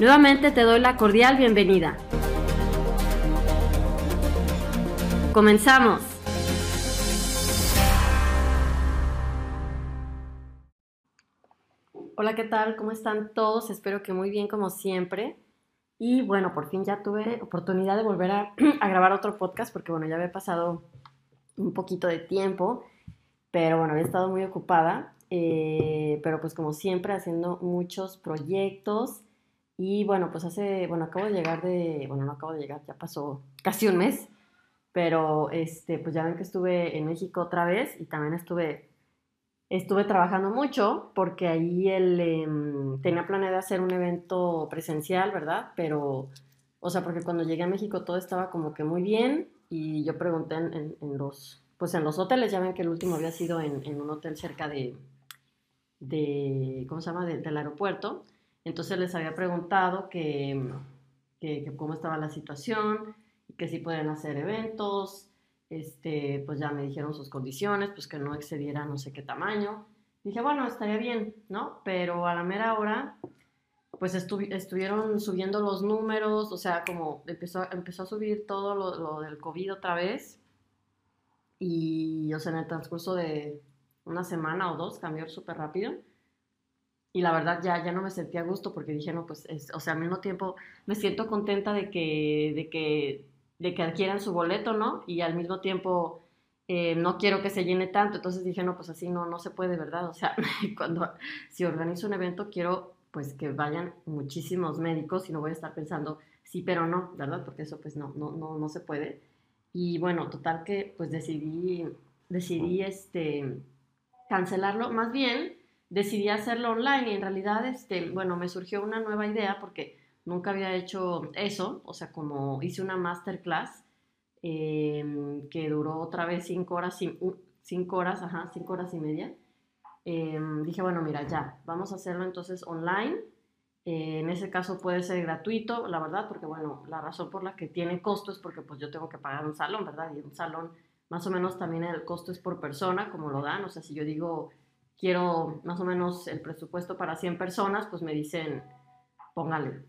Nuevamente te doy la cordial bienvenida. Comenzamos. Hola, ¿qué tal? ¿Cómo están todos? Espero que muy bien como siempre. Y bueno, por fin ya tuve oportunidad de volver a, grabar otro podcast porque bueno, ya había pasado un poquito de tiempo, pero bueno, había estado muy ocupada, eh, pero pues como siempre haciendo muchos proyectos y bueno, pues hace, bueno, acabo de llegar de, bueno, no acabo de llegar, ya pasó casi un mes, pero este, pues ya ven que estuve en México otra vez y también estuve, estuve trabajando mucho porque ahí él em, tenía planeado hacer un evento presencial, ¿verdad? Pero, o sea, porque cuando llegué a México todo estaba como que muy bien y yo pregunté en, los, pues en los hoteles, ya ven que el último había sido en, un hotel cerca de, de ¿cómo se llama?, del aeropuerto. Entonces les había preguntado que, cómo estaba la situación, que si pueden hacer eventos, este, pues ya me dijeron sus condiciones, pues que no excediera no sé qué tamaño. Dije, bueno, estaría bien, ¿no? Pero a la mera hora, pues estuvieron subiendo los números, o sea, como empezó, empezó a subir todo lo, lo, del COVID otra vez. Y, o sea, en el transcurso de una semana o dos cambió súper rápido y la verdad ya, ya no me sentía a gusto porque dije, no, pues, o sea, al mismo tiempo me siento contenta de que, de que, de que adquieran su boleto, ¿no? Y al mismo tiempo eh, no quiero que se llene tanto, entonces dije, no, pues así no, no se puede, ¿verdad? O sea, cuando, si organizo un evento, quiero pues que vayan muchísimos médicos y no voy a estar pensando, sí, pero no, ¿verdad? Porque eso pues no, no, no, no se puede. Y bueno, total que pues decidí, decidí este, cancelarlo, más bien decidí hacerlo online y en realidad, este, bueno, me surgió una nueva idea porque nunca había hecho eso, o sea, como hice una masterclass em, que duró otra vez cinco horas, cinco horas, ajá, cinco horas y media. Em, dije, bueno, mira, ya, vamos a hacerlo entonces online. Eh, en ese caso puede ser gratuito, la verdad, porque bueno, la razón por la que tiene costo es porque pues yo tengo que pagar un salón, ¿verdad? Y un salón, más o menos también el costo es por persona, como lo dan, o sea, si yo digo quiero más o menos el presupuesto para 100 personas, pues me dicen, póngale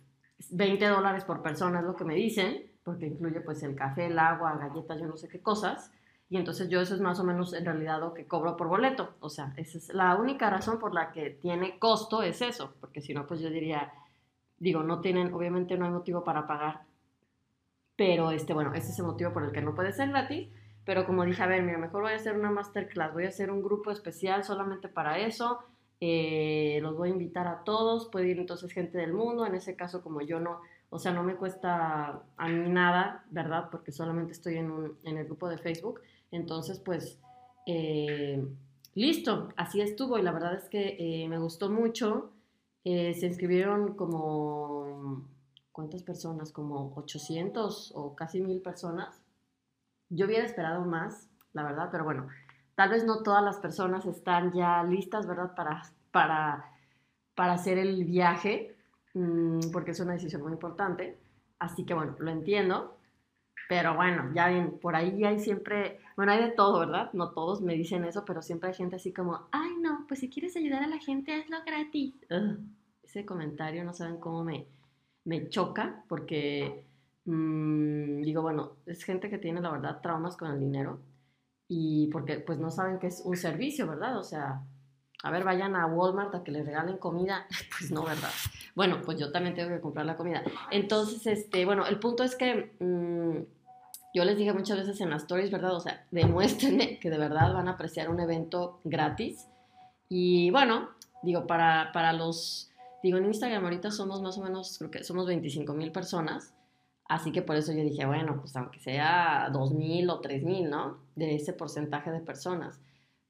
20 dólares por persona es lo que me dicen, porque incluye pues el café, el agua, galletas, yo no sé qué cosas. Y entonces yo eso es más o menos en realidad lo que cobro por boleto. O sea, esa es la única razón por la que tiene costo es eso, porque si no, pues yo diría, digo, no tienen, obviamente no hay motivo para pagar. Pero, este, bueno, ese es el motivo por el que no puede ser gratis. Pero como dije, a ver, mira, mejor voy a hacer una masterclass, voy a hacer un grupo especial solamente para eso. Eh, los voy a invitar a todos, puede ir entonces gente del mundo, en ese caso como yo no, o sea, no me cuesta a mí nada, ¿verdad? Porque solamente estoy en, un, en el grupo de Facebook. Entonces, pues, eh, listo, así estuvo y la verdad es que eh, me gustó mucho. se inscribieron como, ¿cuántas personas? Como 800 o casi mil personas. Yo hubiera esperado más, la verdad, pero bueno, tal vez no todas las personas están ya listas, ¿verdad? Para, para, para hacer el viaje, mm, porque es una decisión muy importante. Así que bueno, lo entiendo. Pero bueno, ya bien, por ahí hay siempre, bueno, hay de todo, ¿verdad? No todos me dicen eso, pero siempre hay gente así como, ay, no, pues si quieres ayudar a la gente, hazlo gratis. ese comentario no saben cómo me, me choca, porque Mm, digo, bueno, es gente que tiene la verdad traumas con el dinero y porque pues no saben que es un servicio, ¿verdad? O sea, a ver, vayan a Walmart a que les regalen comida. Pues no, ¿verdad? Bueno, pues yo también tengo que comprar la comida. Entonces, este, bueno, el punto es que mm, yo les dije muchas veces en las stories, ¿verdad? O sea, demuéstrenme que de verdad van a apreciar un evento gratis. Y bueno, digo, para, para los, digo, en Instagram ahorita somos más o menos, creo que somos 25 mil personas. Así que por eso yo dije, bueno, pues aunque sea 2.000 o 3.000, ¿no? De ese porcentaje de personas.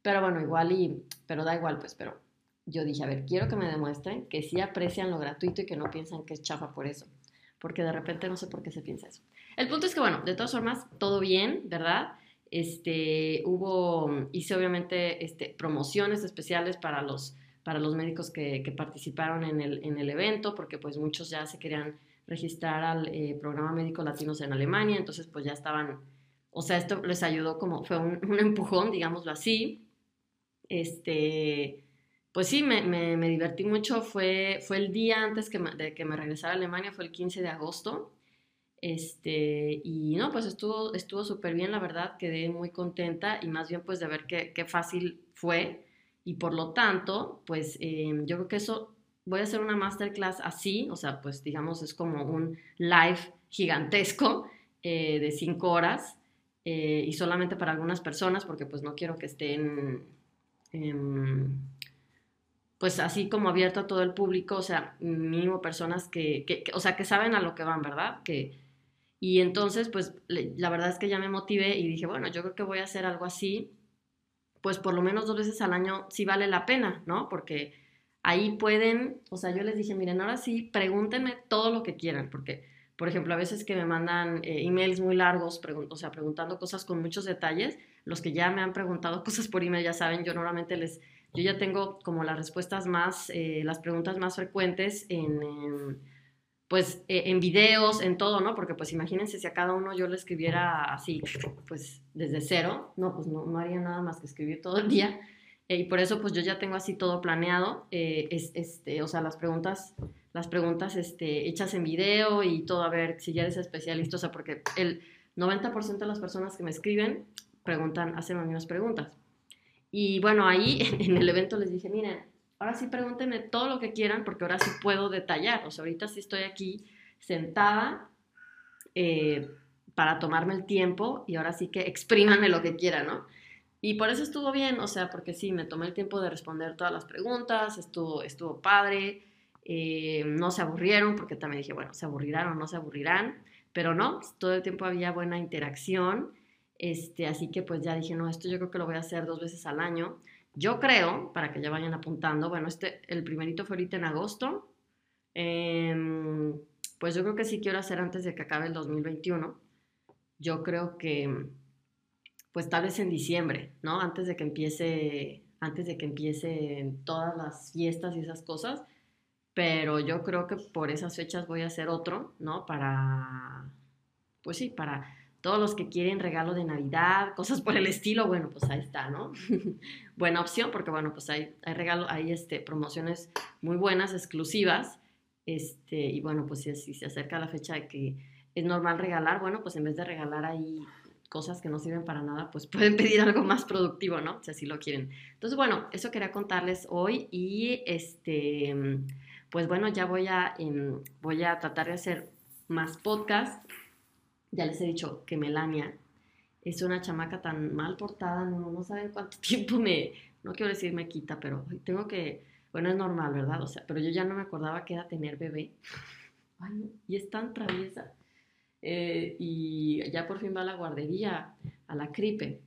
Pero bueno, igual y, pero da igual, pues, pero yo dije, a ver, quiero que me demuestren que sí aprecian lo gratuito y que no piensan que es chafa por eso. Porque de repente no sé por qué se piensa eso. El punto es que, bueno, de todas formas, todo bien, ¿verdad? Este, hubo, hice obviamente este, promociones especiales para los, para los médicos que, que participaron en el, en el, evento, porque pues muchos ya se querían registrar al eh, programa médico latinos en Alemania, entonces pues ya estaban, o sea, esto les ayudó como, fue un, empujón, digámoslo así, este, pues sí, me, me, divertí mucho. Fue, fue el día antes que de que me regresara a Alemania, fue el 15 de agosto. Este, y no, pues estuvo estuvo súper bien, la verdad, quedé muy contenta y más bien pues de ver qué, fácil fue. Y por lo tanto, pues em, yo creo que eso, voy a hacer una masterclass así, o sea, pues digamos es como un live gigantesco eh, de cinco horas eh, y solamente para algunas personas porque pues no quiero que estén Em, pues así como abierto a todo el público, o sea, mínimo personas que, o sea, que saben a lo que van, ¿verdad? Que, y entonces, pues la verdad es que ya me motivé y dije, bueno, yo creo que voy a hacer algo así, pues por lo menos dos veces al año sí vale la pena, ¿no? Porque ahí pueden, o sea, yo les dije, miren, ahora sí, pregúntenme todo lo que quieran, porque, por ejemplo, a veces que me mandan eh, emails muy largos, o sea, preguntando cosas con muchos detalles, los que ya me han preguntado cosas por email ya saben, yo normalmente les, yo ya tengo como las respuestas más, eh, las preguntas más frecuentes en, pues, e, en videos, en todo, ¿no? Porque pues imagínense si a cada uno yo le escribiera así, pues desde cero, no, pues no, no haría nada más que escribir todo el día. Eh, y por eso pues yo ya tengo así todo planeado, eh, es, este, o sea, las preguntas, las preguntas este, hechas en video y todo, a ver si ya eres especialista, o sea, porque el 90% de las personas que me escriben preguntan, hacen las mismas preguntas. Y bueno, ahí en el evento les dije, miren, ahora sí pregúntenme todo lo que quieran porque ahora sí puedo detallar. O sea, ahorita sí estoy aquí sentada eh, para tomarme el tiempo y ahora sí que exprímanme lo que quieran, ¿no? Y por eso estuvo bien, o sea, porque sí, me tomé el tiempo de responder todas las preguntas, estuvo, estuvo padre, eh, no se aburrieron, porque también dije, bueno, se aburrirán o no se aburrirán, pero no, todo el tiempo había buena interacción este, así que pues ya dije, no, esto yo creo que lo voy a hacer dos veces al año. Yo creo, para que ya vayan apuntando, bueno, este, el primerito fue ahorita en agosto. Em, pues yo creo que sí quiero hacer antes de que acabe el 2021. Yo creo que, pues tal vez en diciembre, ¿no? Antes de que empiece, antes de que empiece todas las fiestas y esas cosas. Pero yo creo que por esas fechas voy a hacer otro, ¿no? Para, pues sí, para todos los que quieren regalo de Navidad, cosas por el estilo, bueno, pues ahí está, ¿no? Buena opción porque, bueno, pues hay, hay regalo, hay este, promociones muy buenas, exclusivas, este, y bueno, pues si, si se acerca la fecha de que es normal regalar, bueno, pues en vez de regalar ahí cosas que no sirven para nada, pues pueden pedir algo más productivo, ¿no? Si así lo quieren. Entonces, bueno, eso quería contarles hoy y este, pues bueno, ya voy a, em, voy a tratar de hacer más podcasts ya les he dicho que Melania es una chamaca tan mal portada, no, no saben cuánto tiempo me, no quiero decir me quita, pero tengo que, bueno, es normal, ¿verdad? O sea, pero yo ya no me acordaba que era tener bebé. Ay, y es tan traviesa. Eh, y ya por fin va a la guardería, a la cripe.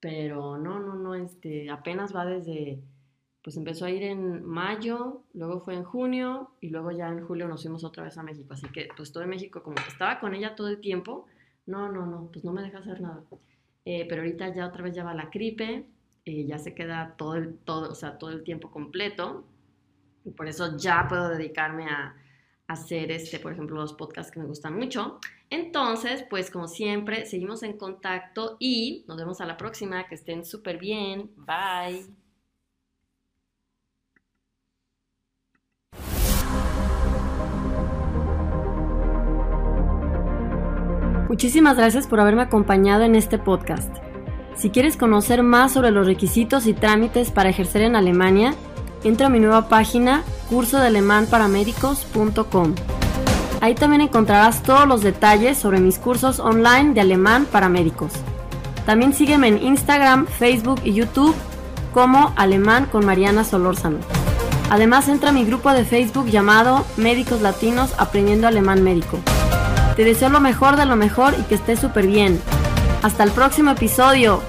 Pero no, no, no, este, apenas va desde, pues empezó a ir en mayo, luego fue en junio y luego ya en julio nos fuimos otra vez a México. Así que pues todo en México, como estaba con ella todo el tiempo, no, no, no, pues no me deja hacer nada. Eh, pero ahorita ya otra vez ya va la gripe, eh, ya se queda todo el, todo, o sea, todo el tiempo completo. Y por eso ya puedo dedicarme a hacer, este, por ejemplo, los podcasts que me gustan mucho. Entonces, pues como siempre, seguimos en contacto y nos vemos a la próxima. Que estén súper bien. Bye. Muchísimas gracias por haberme acompañado en este podcast. Si quieres conocer más sobre los requisitos y trámites para ejercer en Alemania, entra a mi nueva página cursodealemanparamédicos.com. Ahí también encontrarás todos los detalles sobre mis cursos online de alemán para médicos. También sígueme en Instagram, Facebook y YouTube como Alemán con Mariana Solórzano. Además entra a mi grupo de Facebook llamado Médicos Latinos Aprendiendo Alemán Médico. Te deseo lo mejor de lo mejor y que estés súper bien. Hasta el próximo episodio.